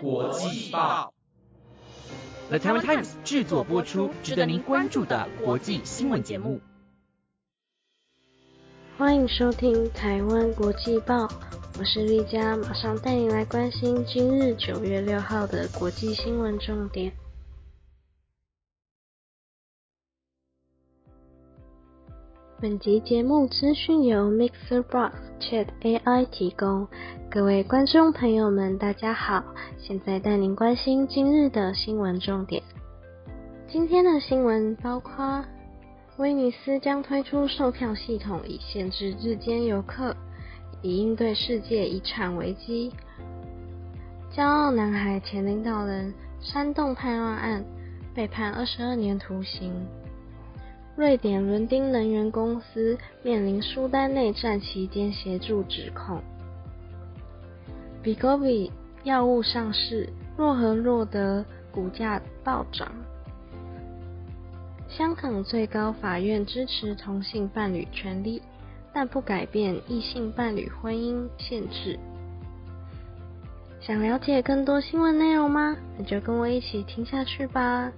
国际报，The Taiwan Times 制作播出，值得您关注的国际新闻节目。欢迎收听台湾国际报，我是丽佳，马上带您来关心今日九月六号的国际新闻重点。本集节目资讯由 Mixer Box Chat AI 提供。各位观众朋友们，大家好，现在带您关心今日的新闻重点。今天的新闻包括：威尼斯将推出售票系统以限制日间游客，以应对世界遗产危机；骄傲男孩前领导人煽动叛乱案被判二十二年徒刑。瑞典伦丁能源公司面临苏丹内战期间协助指控。b i g o v i 药物上市，若和若得股价暴涨。香港最高法院支持同性伴侣权利，但不改变异性伴侣婚姻限制。想了解更多新闻内容吗？那就跟我一起听下去吧。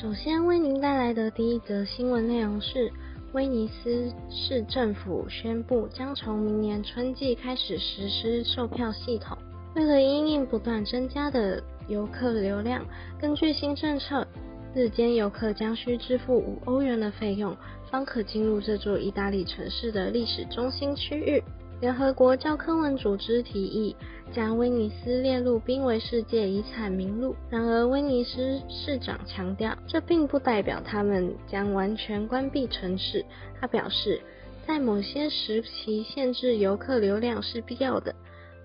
首先为您带来的第一则新闻内容是：威尼斯市政府宣布将从明年春季开始实施售票系统。为了因应不断增加的游客流量，根据新政策，日间游客将需支付五欧元的费用，方可进入这座意大利城市的历史中心区域。联合国教科文组织提议将威尼斯列入濒危世界遗产名录。然而，威尼斯市长强调，这并不代表他们将完全关闭城市。他表示，在某些时期限制游客流量是必要的，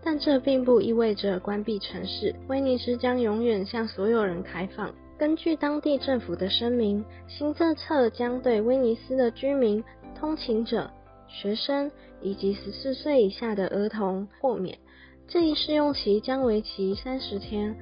但这并不意味着关闭城市。威尼斯将永远向所有人开放。根据当地政府的声明，新政策将对威尼斯的居民、通勤者。学生以及十四岁以下的儿童豁免，这一试用期将为期三十天，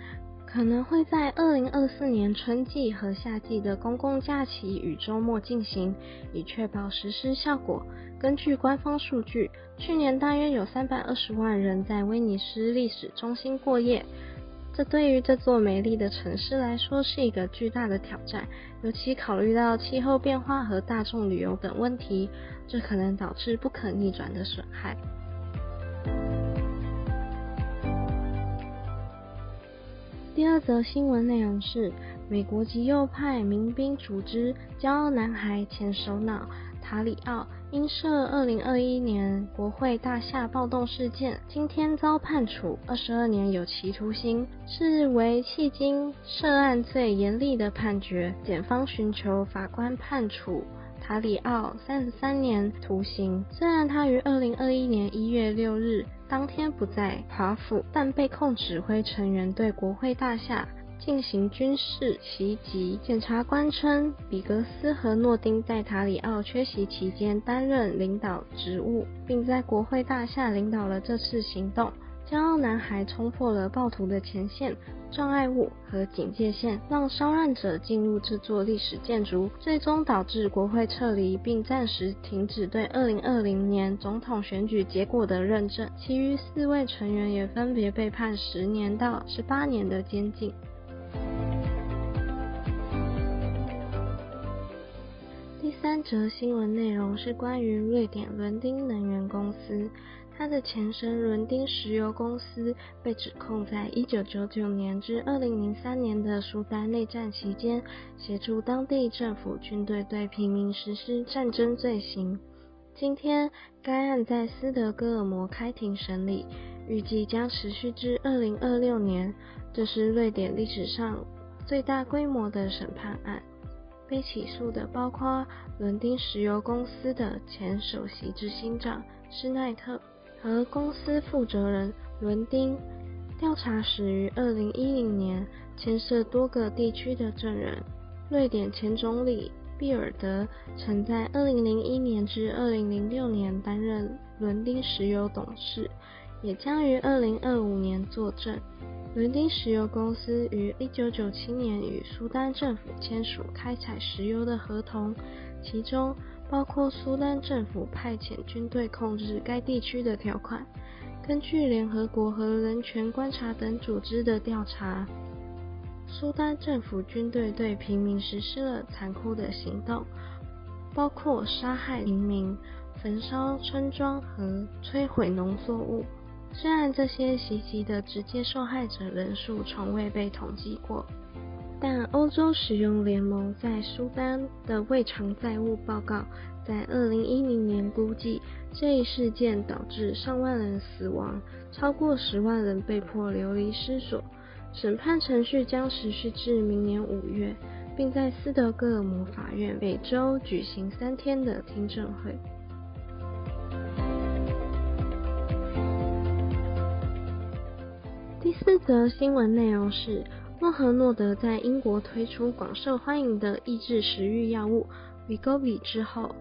可能会在二零二四年春季和夏季的公共假期与周末进行，以确保实施效果。根据官方数据，去年大约有三百二十万人在威尼斯历史中心过夜。这对于这座美丽的城市来说是一个巨大的挑战，尤其考虑到气候变化和大众旅游等问题，这可能导致不可逆转的损害。第二则新闻内容是，美国极右派民兵组织“骄傲男孩”前首脑塔里奥。因涉2021年国会大厦暴动事件，今天遭判处22年有期徒刑，是为迄今涉案最严厉的判决。检方寻求法官判处塔里奥33年徒刑。虽然他于2021年1月6日当天不在华府，但被控指挥成员对国会大厦。进行军事袭击。检察官称，比格斯和诺丁在塔里奥缺席期间担任领导职务，并在国会大厦领导了这次行动。骄傲男孩冲破了暴徒的前线障碍物和警戒线，让骚乱者进入这座历史建筑，最终导致国会撤离，并暂时停止对2020年总统选举结果的认证。其余四位成员也分别被判十年到十八年的监禁。三则新闻内容是关于瑞典伦丁能源公司，它的前身伦丁石油公司被指控在1999年至2003年的苏丹内战期间，协助当地政府军队对平民实施战争罪行。今天，该案在斯德哥尔摩开庭审理，预计将持续至2026年。这是瑞典历史上最大规模的审判案。被起诉的包括伦丁石油公司的前首席执行长施奈特和公司负责人伦丁。调查始于2010年，牵涉多个地区的证人。瑞典前总理毕尔德曾在2001年至2006年担任伦丁石油董事，也将于2025年作证。伦丁石油公司于1997年与苏丹政府签署开采石油的合同，其中包括苏丹政府派遣军队控制该地区的条款。根据联合国和人权观察等组织的调查，苏丹政府军队对平民实施了残酷的行动，包括杀害平民、焚烧村庄和摧毁农作物。虽然这些袭击的直接受害者人数从未被统计过，但欧洲使用联盟在苏丹的未偿债务报告在2010年估计。这一事件导致上万人死亡，超过十万人被迫流离失所。审判程序将持续至明年五月，并在斯德哥尔摩法院每周举行三天的听证会。四则新闻内容是：诺和诺德在英国推出广受欢迎的抑制食欲药物 Wegovy 之后。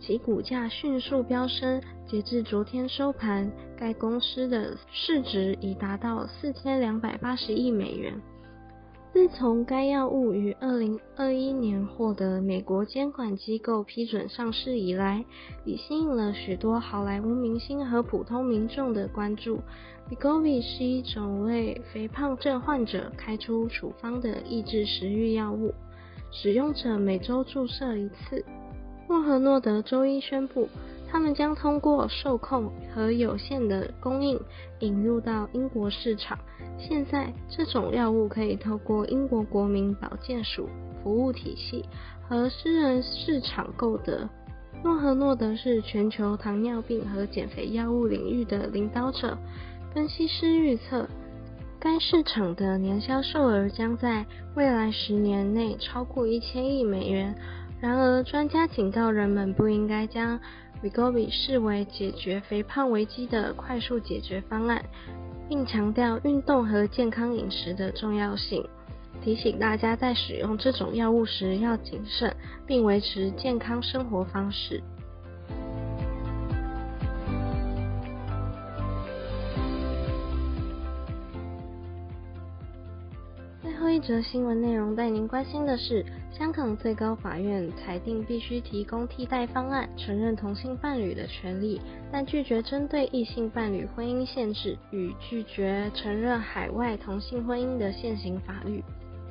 其股价迅速飙升，截至昨天收盘，该公司的市值已达到四千两百八十亿美元。自从该药物于二零二一年获得美国监管机构批准上市以来，已吸引了许多好莱坞明星和普通民众的关注。b i g o v i 是一种为肥胖症患者开出处方的抑制食欲药物，使用者每周注射一次。莫和诺德周一宣布，他们将通过受控和有限的供应引入到英国市场。现在，这种药物可以透过英国国民保健署服务体系和私人市场购得。诺和诺德是全球糖尿病和减肥药物领域的领导者。分析师预测，该市场的年销售额将在未来十年内超过一千亿美元。然而，专家警告人们不应该将 v i g o v i 视为解决肥胖危机的快速解决方案，并强调运动和健康饮食的重要性，提醒大家在使用这种药物时要谨慎，并维持健康生活方式。一则新闻内容带您关心的是。香港最高法院裁定必须提供替代方案，承认同性伴侣的权利，但拒绝针对异性伴侣婚姻限制与拒绝承认海外同性婚姻的现行法律。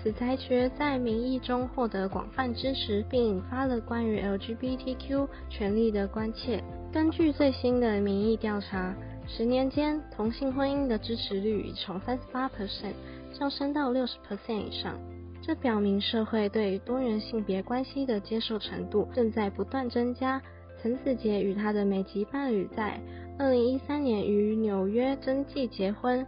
此裁决在民意中获得广泛支持，并引发了关于 LGBTQ 权利的关切。根据最新的民意调查，十年间同性婚姻的支持率已从38%上升到60%以上。这表明社会对多元性别关系的接受程度正在不断增加。陈子杰与他的美籍伴侣在2013年于纽约登记结婚，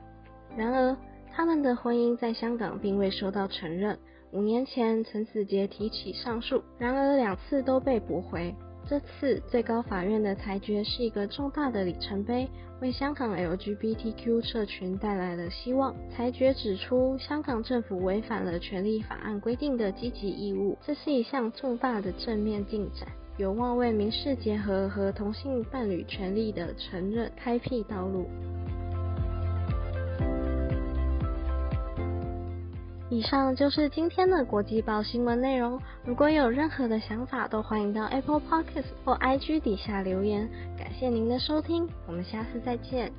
然而他们的婚姻在香港并未受到承认。五年前，陈子杰提起上诉，然而两次都被驳回。这次最高法院的裁决是一个重大的里程碑，为香港 LGBTQ 社群带来了希望。裁决指出，香港政府违反了权利法案规定的积极义务，这是一项重大的正面进展，有望为民事结合和同性伴侣权利的承认开辟道路。以上就是今天的国际报新闻内容。如果有任何的想法，都欢迎到 Apple Podcast 或 IG 底下留言。感谢您的收听，我们下次再见。